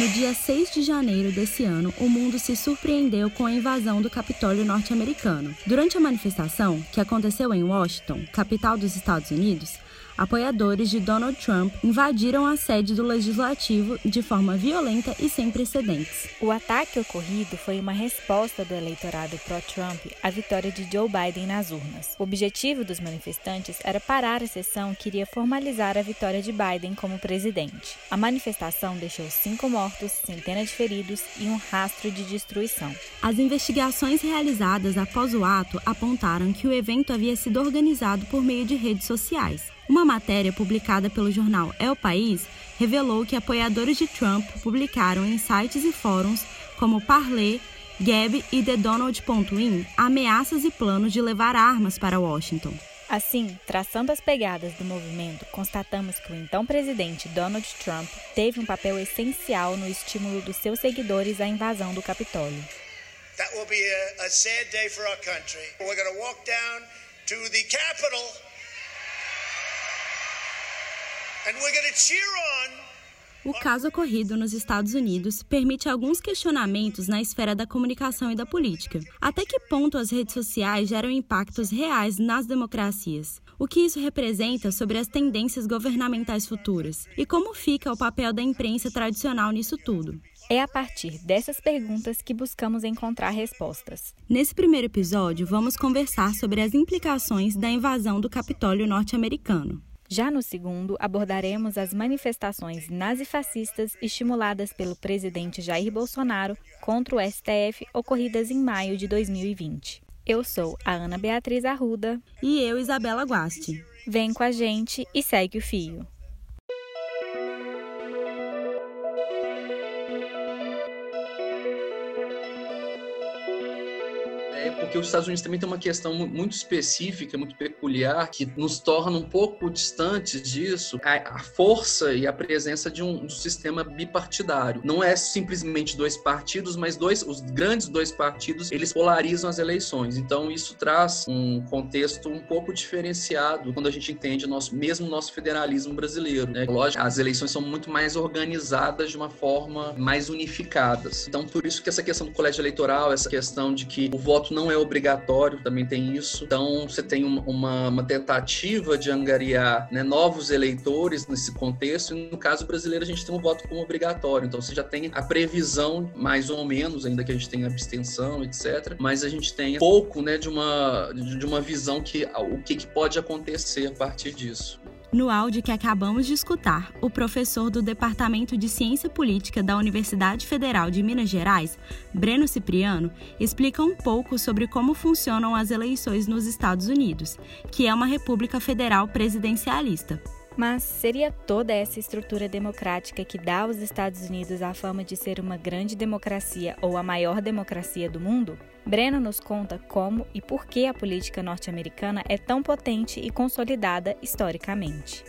No dia 6 de janeiro desse ano, o mundo se surpreendeu com a invasão do Capitólio norte-americano. Durante a manifestação, que aconteceu em Washington, capital dos Estados Unidos, apoiadores de Donald Trump invadiram a sede do legislativo de forma violenta e sem precedentes. O ataque ocorrido foi uma resposta do eleitorado pró-Trump à vitória de Joe Biden nas urnas. O objetivo dos manifestantes era parar a sessão que iria formalizar a vitória de Biden como presidente. A manifestação deixou cinco mortos, centenas de feridos e um rastro de destruição. As investigações realizadas após o ato apontaram que o evento havia sido organizado por meio de redes sociais. Uma matéria publicada pelo jornal El País revelou que apoiadores de Trump publicaram em sites e fóruns como Parler, Gab e TheDonald.in ameaças e planos de levar armas para Washington. Assim, traçando as pegadas do movimento, constatamos que o então presidente Donald Trump teve um papel essencial no estímulo dos seus seguidores à invasão do Capitólio. That will be a, a sad day for our country. We're going to walk down to the Capitol o caso ocorrido nos Estados Unidos permite alguns questionamentos na esfera da comunicação e da política. Até que ponto as redes sociais geram impactos reais nas democracias? O que isso representa sobre as tendências governamentais futuras? E como fica o papel da imprensa tradicional nisso tudo? É a partir dessas perguntas que buscamos encontrar respostas. Nesse primeiro episódio, vamos conversar sobre as implicações da invasão do Capitólio norte-americano. Já no segundo, abordaremos as manifestações nazifascistas estimuladas pelo presidente Jair Bolsonaro contra o STF ocorridas em maio de 2020. Eu sou a Ana Beatriz Arruda. E eu, Isabela Guasti. Vem com a gente e segue o fio. Porque os Estados Unidos também tem uma questão muito específica, muito peculiar, que nos torna um pouco distantes disso, a, a força e a presença de um, um, sistema bipartidário. Não é simplesmente dois partidos, mas dois, os grandes dois partidos, eles polarizam as eleições. Então isso traz um contexto um pouco diferenciado quando a gente entende nosso, mesmo nosso federalismo brasileiro. Né? Lógico, as eleições são muito mais organizadas de uma forma mais unificadas. Então por isso que essa questão do colégio eleitoral, essa questão de que o voto não é obrigatório, também tem isso. Então, você tem uma, uma tentativa de angariar né, novos eleitores nesse contexto, e no caso brasileiro a gente tem um voto como obrigatório. Então, você já tem a previsão, mais ou menos, ainda que a gente tenha abstenção, etc. Mas a gente tem pouco né, de, uma, de uma visão que o que, que pode acontecer a partir disso. No áudio que acabamos de escutar, o professor do Departamento de Ciência Política da Universidade Federal de Minas Gerais, Breno Cipriano, explica um pouco sobre como funcionam as eleições nos Estados Unidos, que é uma república federal presidencialista. Mas seria toda essa estrutura democrática que dá aos Estados Unidos a fama de ser uma grande democracia ou a maior democracia do mundo? Breno nos conta como e por que a política norte-americana é tão potente e consolidada historicamente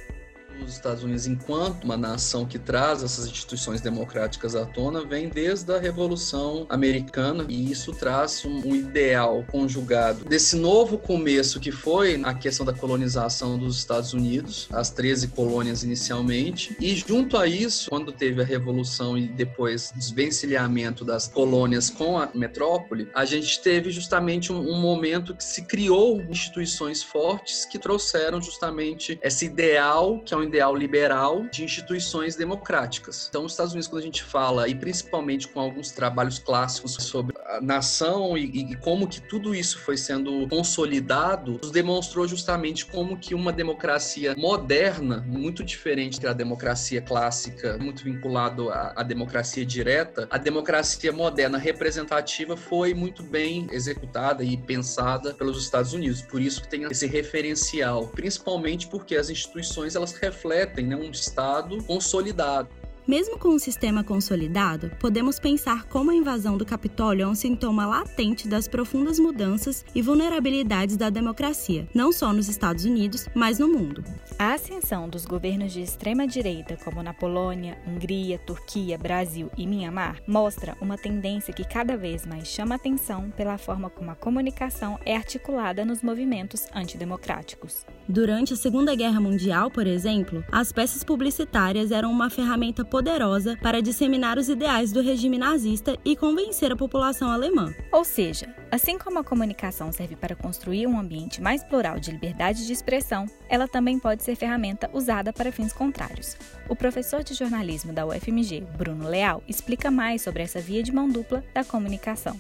os Estados Unidos, enquanto uma nação que traz essas instituições democráticas à tona, vem desde a Revolução Americana. E isso traz um, um ideal conjugado desse novo começo que foi a questão da colonização dos Estados Unidos, as 13 colônias inicialmente, e junto a isso, quando teve a Revolução e depois desvencilhamento das colônias com a metrópole, a gente teve justamente um, um momento que se criou instituições fortes que trouxeram justamente esse ideal, que é um ideal liberal de instituições democráticas. Então, nos Estados Unidos, quando a gente fala, e principalmente com alguns trabalhos clássicos sobre nação e, e como que tudo isso foi sendo consolidado, demonstrou justamente como que uma democracia moderna, muito diferente da democracia clássica, muito vinculado à, à democracia direta, a democracia moderna representativa foi muito bem executada e pensada pelos Estados Unidos. Por isso que tem esse referencial, principalmente porque as instituições elas refletem refletem né, um Estado consolidado. Mesmo com um sistema consolidado, podemos pensar como a invasão do Capitólio é um sintoma latente das profundas mudanças e vulnerabilidades da democracia, não só nos Estados Unidos, mas no mundo. A ascensão dos governos de extrema-direita, como na Polônia, Hungria, Turquia, Brasil e Mianmar, mostra uma tendência que cada vez mais chama atenção pela forma como a comunicação é articulada nos movimentos antidemocráticos. Durante a Segunda Guerra Mundial, por exemplo, as peças publicitárias eram uma ferramenta poderosa para disseminar os ideais do regime nazista e convencer a população alemã. Ou seja, assim como a comunicação serve para construir um ambiente mais plural de liberdade de expressão, ela também pode ser ferramenta usada para fins contrários. O professor de jornalismo da UFMG, Bruno Leal, explica mais sobre essa via de mão dupla da comunicação.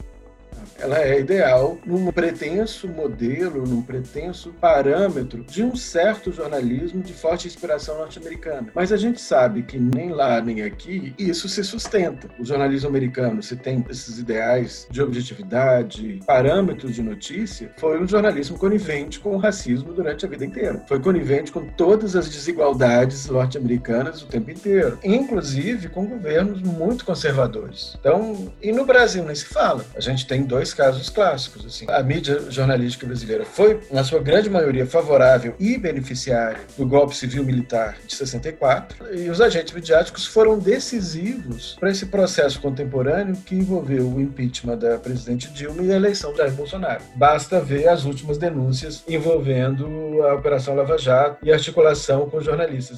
Ela é ideal num pretenso modelo, num pretenso parâmetro de um certo jornalismo de forte inspiração norte-americana. Mas a gente sabe que nem lá nem aqui isso se sustenta. O jornalismo americano, se tem esses ideais de objetividade, parâmetros de notícia, foi um jornalismo conivente com o racismo durante a vida inteira. Foi conivente com todas as desigualdades norte-americanas o tempo inteiro, inclusive com governos muito conservadores. Então, e no Brasil nem se fala. A gente tem dois casos clássicos. Assim. A mídia jornalística brasileira foi, na sua grande maioria, favorável e beneficiária do golpe civil-militar de 64, e os agentes midiáticos foram decisivos para esse processo contemporâneo que envolveu o impeachment da presidente Dilma e a eleição de Jair Bolsonaro. Basta ver as últimas denúncias envolvendo a Operação Lava Jato e articulação com jornalistas.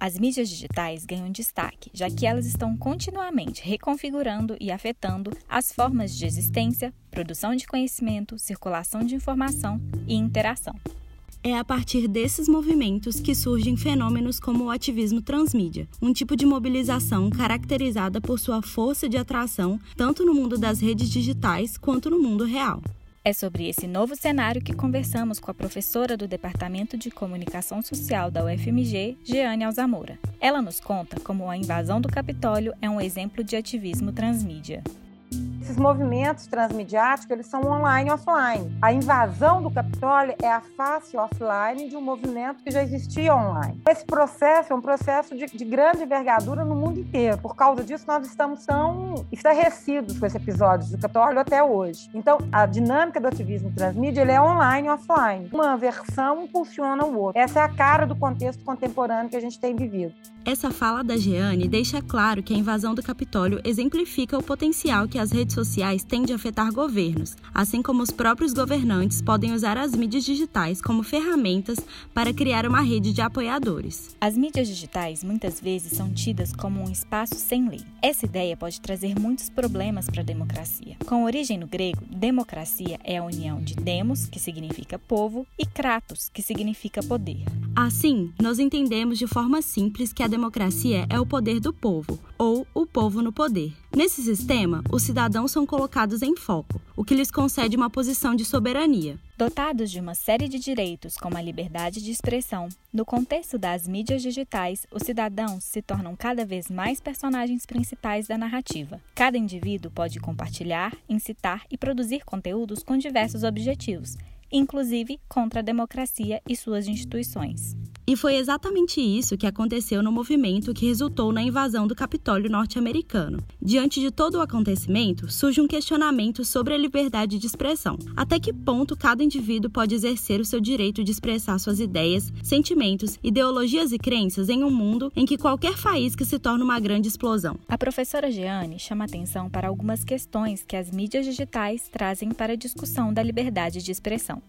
As mídias digitais ganham destaque, já que elas estão continuamente reconfigurando e afetando as formas de existência, produção de conhecimento, circulação de informação e interação. É a partir desses movimentos que surgem fenômenos como o ativismo transmídia, um tipo de mobilização caracterizada por sua força de atração tanto no mundo das redes digitais quanto no mundo real. É sobre esse novo cenário que conversamos com a professora do Departamento de Comunicação Social da UFMG, Jeane Alzamora. Ela nos conta como a invasão do Capitólio é um exemplo de ativismo transmídia. Esses movimentos transmediáticos, eles são online e offline. A invasão do Capitólio é a face offline de um movimento que já existia online. Esse processo é um processo de, de grande envergadura no mundo inteiro. Por causa disso, nós estamos tão estarrecidos com esse episódio do Capitólio até hoje. Então, a dinâmica do ativismo transmídia ele é online e offline. Uma versão impulsiona o outro. Essa é a cara do contexto contemporâneo que a gente tem vivido. Essa fala da Jeane deixa claro que a invasão do Capitólio exemplifica o potencial que as redes sociais têm de afetar governos, assim como os próprios governantes podem usar as mídias digitais como ferramentas para criar uma rede de apoiadores. As mídias digitais muitas vezes são tidas como um espaço sem lei. Essa ideia pode trazer muitos problemas para a democracia. Com origem no grego, democracia é a união de demos, que significa povo, e kratos, que significa poder. Assim, nós entendemos de forma simples que a democracia é o poder do povo, ou o povo no poder. Nesse sistema, os cidadãos são colocados em foco, o que lhes concede uma posição de soberania. Dotados de uma série de direitos, como a liberdade de expressão, no contexto das mídias digitais, os cidadãos se tornam cada vez mais personagens principais da narrativa. Cada indivíduo pode compartilhar, incitar e produzir conteúdos com diversos objetivos, inclusive contra a democracia e suas instituições. E foi exatamente isso que aconteceu no movimento que resultou na invasão do Capitólio norte-americano. Diante de todo o acontecimento, surge um questionamento sobre a liberdade de expressão. Até que ponto cada indivíduo pode exercer o seu direito de expressar suas ideias, sentimentos, ideologias e crenças em um mundo em que qualquer faísca se torna uma grande explosão? A professora Jeane chama atenção para algumas questões que as mídias digitais trazem para a discussão da liberdade de expressão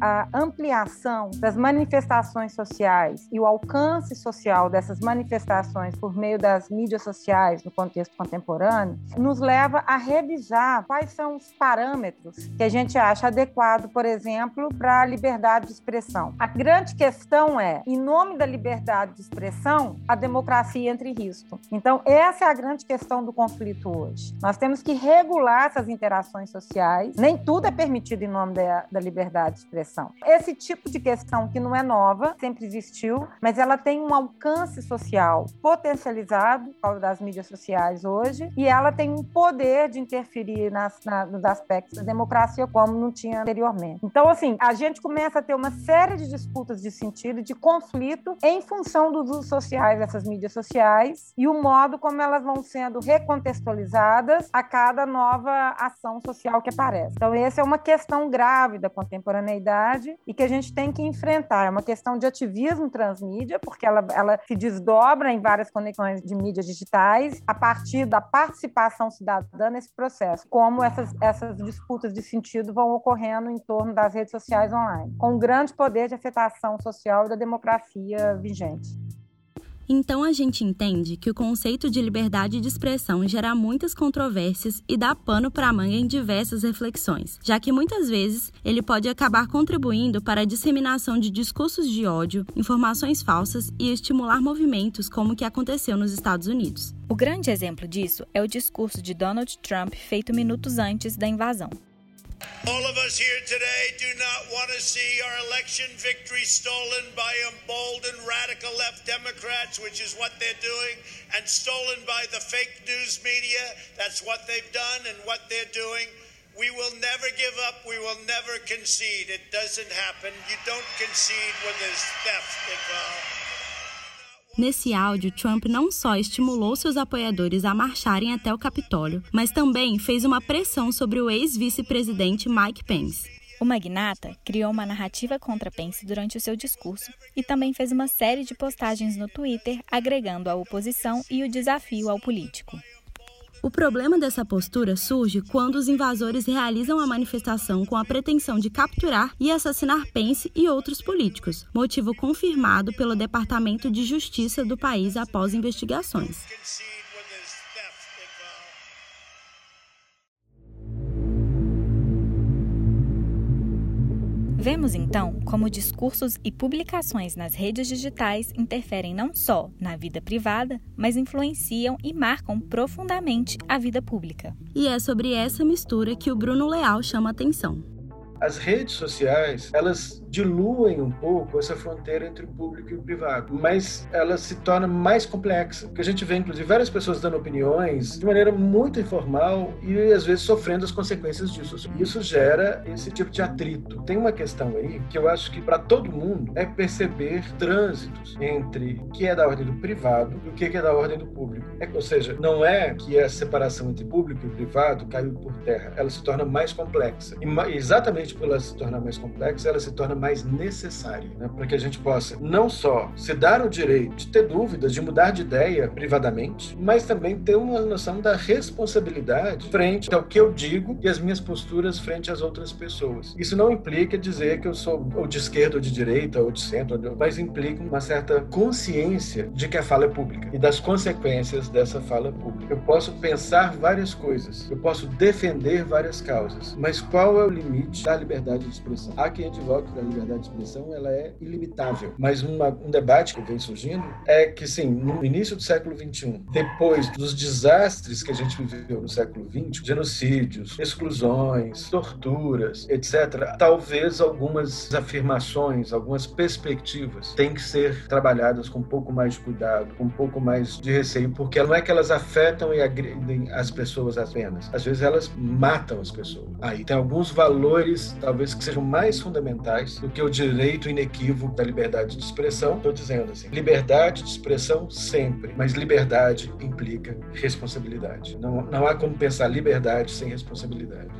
a ampliação das manifestações sociais e o alcance social dessas manifestações por meio das mídias sociais no contexto contemporâneo nos leva a revisar quais são os parâmetros que a gente acha adequado, por exemplo, para a liberdade de expressão. A grande questão é, em nome da liberdade de expressão, a democracia entra em risco. Então, essa é a grande questão do conflito hoje. Nós temos que regular essas interações sociais. Nem tudo é permitido em nome da, da liberdade de expressão expressão. Esse tipo de questão que não é nova, sempre existiu, mas ela tem um alcance social potencializado por causa das mídias sociais hoje, e ela tem um poder de interferir nas, na, nos aspectos da democracia como não tinha anteriormente. Então, assim, a gente começa a ter uma série de disputas de sentido, de conflito, em função dos usos sociais dessas mídias sociais e o modo como elas vão sendo recontextualizadas a cada nova ação social que aparece. Então, essa é uma questão grave da contemporaneidade realidade e que a gente tem que enfrentar. É uma questão de ativismo transmídia, porque ela, ela se desdobra em várias conexões de mídias digitais a partir da participação cidadã nesse processo, como essas, essas disputas de sentido vão ocorrendo em torno das redes sociais online, com um grande poder de afetação social da democracia vigente. Então a gente entende que o conceito de liberdade de expressão gera muitas controvérsias e dá pano para a manga em diversas reflexões, já que muitas vezes ele pode acabar contribuindo para a disseminação de discursos de ódio, informações falsas e estimular movimentos como o que aconteceu nos Estados Unidos. O grande exemplo disso é o discurso de Donald Trump feito minutos antes da invasão. All of us here today do not want to see our election victory stolen by emboldened radical left Democrats, which is what they're doing, and stolen by the fake news media. That's what they've done and what they're doing. We will never give up. We will never concede. It doesn't happen. You don't concede when there's theft involved. Nesse áudio, Trump não só estimulou seus apoiadores a marcharem até o Capitólio, mas também fez uma pressão sobre o ex-vice-presidente Mike Pence. O magnata criou uma narrativa contra Pence durante o seu discurso e também fez uma série de postagens no Twitter agregando a oposição e o desafio ao político. O problema dessa postura surge quando os invasores realizam a manifestação com a pretensão de capturar e assassinar Pence e outros políticos, motivo confirmado pelo Departamento de Justiça do país após investigações. Vemos então como discursos e publicações nas redes digitais interferem não só na vida privada, mas influenciam e marcam profundamente a vida pública. E é sobre essa mistura que o Bruno Leal chama atenção. As redes sociais, elas diluem um pouco essa fronteira entre o público e o privado, mas ela se torna mais complexa, porque a gente vê inclusive várias pessoas dando opiniões de maneira muito informal e às vezes sofrendo as consequências disso. Isso gera esse tipo de atrito. Tem uma questão aí que eu acho que para todo mundo é perceber trânsitos entre o que é da ordem do privado e o que é da ordem do público. É, ou seja, não é que a separação entre público e privado caiu por terra, ela se torna mais complexa. E exatamente por ela se tornar mais complexa, ela se torna mais necessária, né? para que a gente possa não só se dar o direito de ter dúvidas, de mudar de ideia privadamente, mas também ter uma noção da responsabilidade frente ao que eu digo e as minhas posturas frente às outras pessoas. Isso não implica dizer que eu sou ou de esquerda ou de direita ou de centro, mas implica uma certa consciência de que a fala é pública e das consequências dessa fala pública. Eu posso pensar várias coisas, eu posso defender várias causas, mas qual é o limite da liberdade de expressão? Há quem advogue da liberdade de expressão ela é ilimitável. Mas uma, um debate que vem surgindo é que, sim, no início do século XXI, depois dos desastres que a gente viveu no século XX, genocídios, exclusões, torturas, etc., talvez algumas afirmações, algumas perspectivas têm que ser trabalhadas com um pouco mais de cuidado, com um pouco mais de receio, porque não é que elas afetam e agredem as pessoas apenas. Às vezes elas matam as pessoas. Aí tem alguns valores, talvez, que sejam mais fundamentais do que o direito inequívoco da liberdade de expressão. Estou dizendo assim, liberdade de expressão sempre, mas liberdade implica responsabilidade. Não, não há como pensar liberdade sem responsabilidade.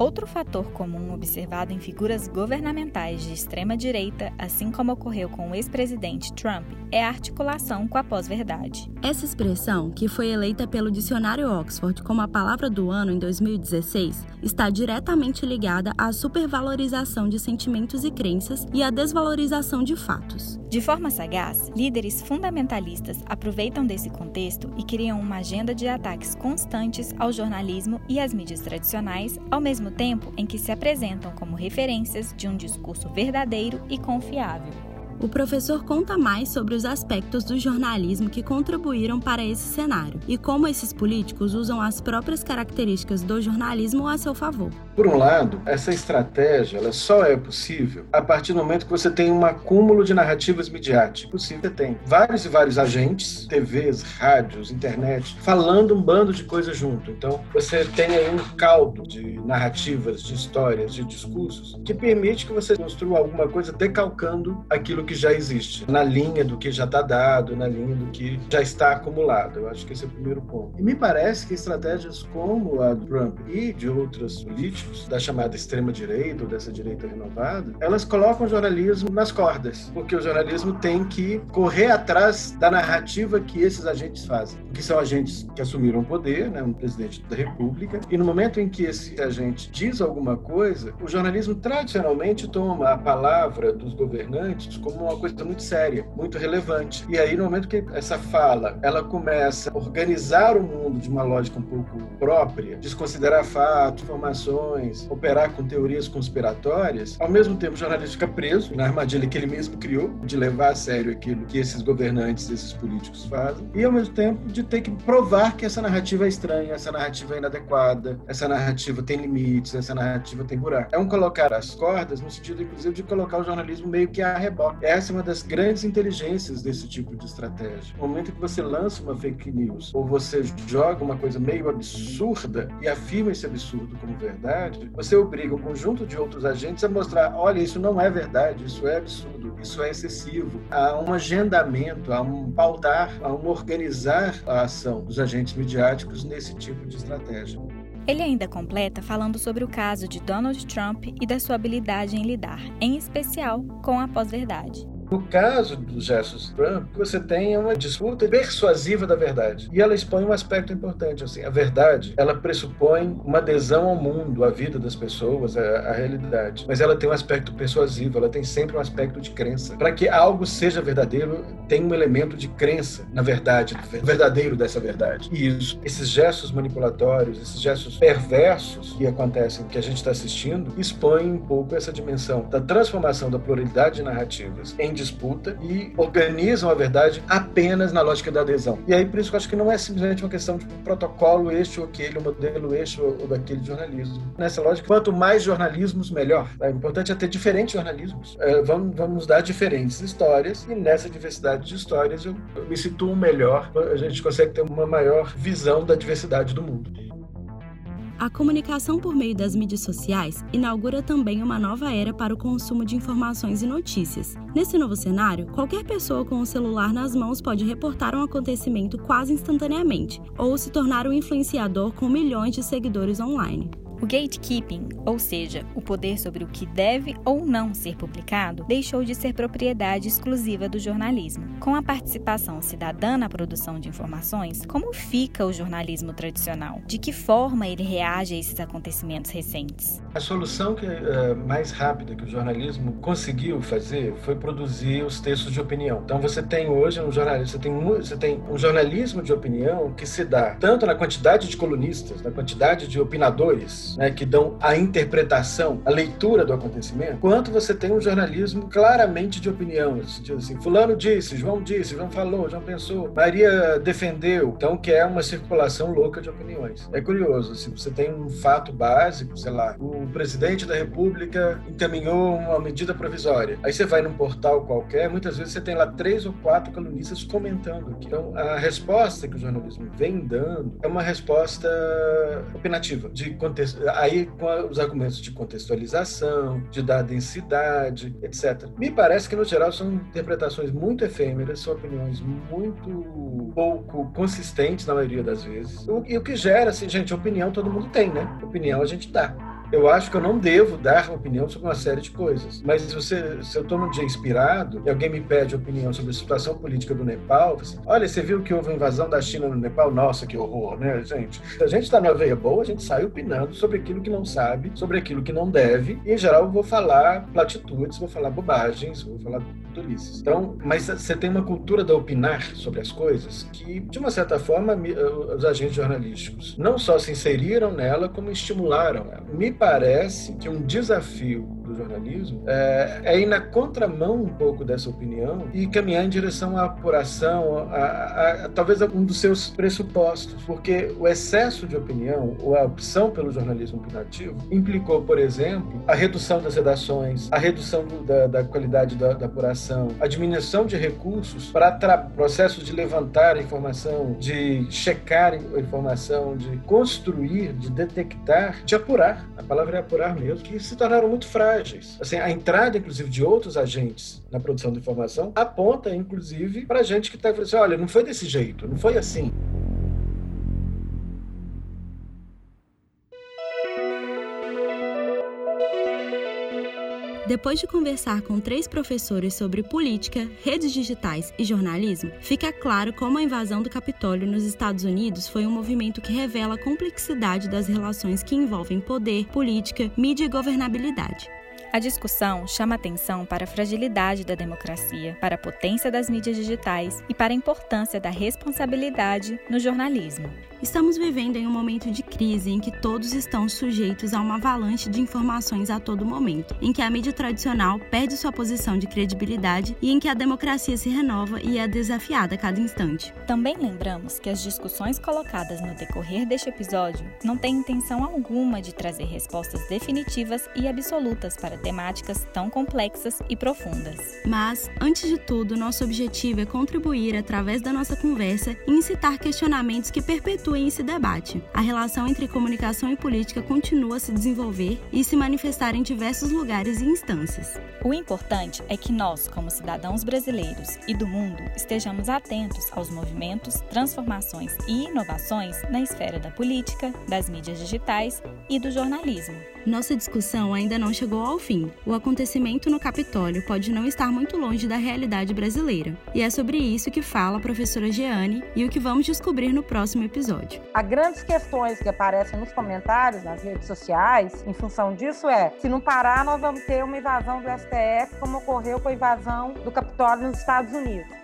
Outro fator comum observado em figuras governamentais de extrema-direita, assim como ocorreu com o ex-presidente Trump, é a articulação com a pós-verdade. Essa expressão, que foi eleita pelo dicionário Oxford como a palavra do ano em 2016, está diretamente ligada à supervalorização de sentimentos e crenças e à desvalorização de fatos. De forma sagaz, líderes fundamentalistas aproveitam desse contexto e criam uma agenda de ataques constantes ao jornalismo e às mídias tradicionais, ao mesmo mesmo tempo em que se apresentam como referências de um discurso verdadeiro e confiável. O professor conta mais sobre os aspectos do jornalismo que contribuíram para esse cenário e como esses políticos usam as próprias características do jornalismo a seu favor. Por um lado, essa estratégia ela só é possível a partir do momento que você tem um acúmulo de narrativas midiáticas. Possível, você tem vários e vários agentes, TVs, rádios, internet, falando um bando de coisas junto. Então, você tem aí um caldo de narrativas, de histórias, de discursos que permite que você construa alguma coisa decalcando aquilo que que já existe, na linha do que já está dado, na linha do que já está acumulado. Eu acho que esse é o primeiro ponto. E me parece que estratégias como a do Trump e de outros políticos da chamada extrema-direita ou dessa direita renovada, elas colocam o jornalismo nas cordas, porque o jornalismo tem que correr atrás da narrativa que esses agentes fazem, que são agentes que assumiram o poder, né, um presidente da República, e no momento em que esse agente diz alguma coisa, o jornalismo tradicionalmente toma a palavra dos governantes como uma coisa muito séria, muito relevante. E aí, no momento que essa fala ela começa a organizar o mundo de uma lógica um pouco própria, desconsiderar fatos, informações, operar com teorias conspiratórias, ao mesmo tempo o jornalista fica preso na armadilha que ele mesmo criou, de levar a sério aquilo que esses governantes, esses políticos fazem, e ao mesmo tempo de ter que provar que essa narrativa é estranha, essa narrativa é inadequada, essa narrativa tem limites, essa narrativa tem buraco. É um colocar as cordas no sentido, inclusive, de colocar o jornalismo meio que a reboque. Essa é uma das grandes inteligências desse tipo de estratégia. No momento que você lança uma fake news ou você joga uma coisa meio absurda e afirma esse absurdo como verdade, você obriga um conjunto de outros agentes a mostrar: olha, isso não é verdade, isso é absurdo, isso é excessivo. Há um agendamento, há um pautar, há um organizar a ação dos agentes midiáticos nesse tipo de estratégia. Ele ainda completa falando sobre o caso de Donald Trump e da sua habilidade em lidar, em especial, com a pós-verdade. No caso dos gestos Trump, você tem uma disputa persuasiva da verdade. E ela expõe um aspecto importante. Assim, a verdade, ela pressupõe uma adesão ao mundo, à vida das pessoas, à, à realidade. Mas ela tem um aspecto persuasivo, ela tem sempre um aspecto de crença. Para que algo seja verdadeiro, tem um elemento de crença na verdade, verdadeiro dessa verdade. E isso, esses gestos manipulatórios, esses gestos perversos que acontecem, que a gente está assistindo, expõem um pouco essa dimensão da transformação da pluralidade de narrativas em disputa e organizam a verdade apenas na lógica da adesão. E aí, por isso que eu acho que não é simplesmente uma questão de protocolo este ou aquele, modelo este ou daquele jornalismo. Nessa lógica, quanto mais jornalismos, melhor. É importante é ter diferentes jornalismos. É, vamos, vamos dar diferentes histórias e nessa diversidade de histórias eu, eu me situo melhor. A gente consegue ter uma maior visão da diversidade do mundo. A comunicação por meio das mídias sociais inaugura também uma nova era para o consumo de informações e notícias. Nesse novo cenário, qualquer pessoa com o celular nas mãos pode reportar um acontecimento quase instantaneamente ou se tornar um influenciador com milhões de seguidores online. O gatekeeping, ou seja, o poder sobre o que deve ou não ser publicado, deixou de ser propriedade exclusiva do jornalismo. Com a participação cidadã na produção de informações, como fica o jornalismo tradicional? De que forma ele reage a esses acontecimentos recentes? A solução que, uh, mais rápida que o jornalismo conseguiu fazer foi produzir os textos de opinião. Então você tem hoje um jornalismo, você tem, um, você tem um jornalismo de opinião que se dá tanto na quantidade de colunistas, na quantidade de opinadores né, que dão a interpretação, a leitura do acontecimento, quanto você tem um jornalismo claramente de opinião. Assim, fulano disse, João disse, João falou, João pensou, Maria defendeu. Então, que é uma circulação louca de opiniões. É curioso, assim, você tem um fato básico, sei lá, o presidente da República encaminhou uma medida provisória. Aí você vai num portal qualquer, muitas vezes você tem lá três ou quatro colunistas comentando aqui. Então, a resposta que o jornalismo vem dando é uma resposta opinativa, de contexto aí com os argumentos de contextualização, de dar densidade, etc. Me parece que, no geral, são interpretações muito efêmeras, são opiniões muito pouco consistentes na maioria das vezes. E o que gera, assim, gente, opinião todo mundo tem, né? Opinião a gente dá eu acho que eu não devo dar opinião sobre uma série de coisas. Mas se, você, se eu estou num dia inspirado e alguém me pede opinião sobre a situação política do Nepal, assim, olha, você viu que houve uma invasão da China no Nepal? Nossa, que horror, né, gente? A gente está na veia boa, a gente sai opinando sobre aquilo que não sabe, sobre aquilo que não deve. E, em geral, eu vou falar platitudes, vou falar bobagens, vou falar Então, mas você tem uma cultura da opinar sobre as coisas que, de uma certa forma, eh, os agentes jornalísticos não só se inseriram nela, como estimularam ela. Me parece que um desafio do jornalismo é, é, ir na contramão um pouco dessa opinião e caminhar em direção à apuração, a, a, a, talvez um dos seus pressupostos, porque o excesso de opinião ou a opção pelo jornalismo opinativo implicou, por exemplo, a redução das redações, a redução do, da, da, qualidade da, da, apuração, a diminuição de recursos para processos de levantar informação, de checar informação, de construir, de detectar, de apurar, a palavra é apurar mesmo, que se tornaram muito frágeis frágeis. Assim, a entrada, inclusive, de outros agentes na produção de informação aponta, inclusive, para gente que está falando assim, olha, não foi desse jeito, não foi assim. Depois de conversar com três professores sobre política, redes digitais e jornalismo, fica claro como a invasão do Capitólio nos Estados Unidos foi um movimento que revela a complexidade das relações que envolvem poder, política, mídia e governabilidade. A discussão chama atenção para a fragilidade da democracia, para a potência das mídias digitais e para a importância da responsabilidade no jornalismo. Estamos vivendo em um momento de crise em que todos estão sujeitos a uma avalanche de informações a todo momento, em que a mídia tradicional perde sua posição de credibilidade e em que a democracia se renova e é desafiada a cada instante. Também lembramos que as discussões colocadas no decorrer deste episódio não têm intenção alguma de trazer respostas definitivas e absolutas para temáticas tão complexas e profundas. Mas, antes de tudo, nosso objetivo é contribuir através da nossa conversa e incitar questionamentos que perpetuem esse debate. A relação entre comunicação e política continua a se desenvolver e se manifestar em diversos lugares e instâncias. O importante é que nós, como cidadãos brasileiros e do mundo, estejamos atentos aos movimentos, transformações e inovações na esfera da política, das mídias digitais e do jornalismo. Nossa discussão ainda não chegou ao fim. O acontecimento no Capitólio pode não estar muito longe da realidade brasileira. E é sobre isso que fala a professora Jeane e o que vamos descobrir no próximo episódio. Há grandes questões que aparecem nos comentários, nas redes sociais, em função disso é, se não parar, nós vamos ter uma invasão do STF, como ocorreu com a invasão do Capitólio nos Estados Unidos.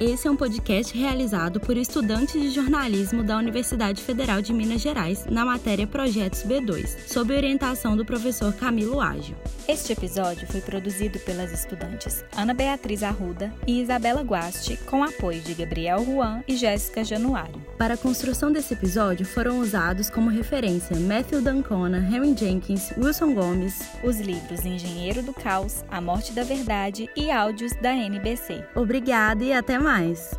Esse é um podcast realizado por estudantes de jornalismo da Universidade Federal de Minas Gerais, na matéria Projetos B2, sob orientação do professor Camilo Ágil. Este episódio foi produzido pelas estudantes Ana Beatriz Arruda e Isabela Guasti, com apoio de Gabriel Juan e Jéssica Januário. Para a construção desse episódio foram usados como referência Matthew Dancona, Henry Jenkins, Wilson Gomes, os livros Engenheiro do Caos, A Morte da Verdade e áudios da NBC. Obrigada e até mais!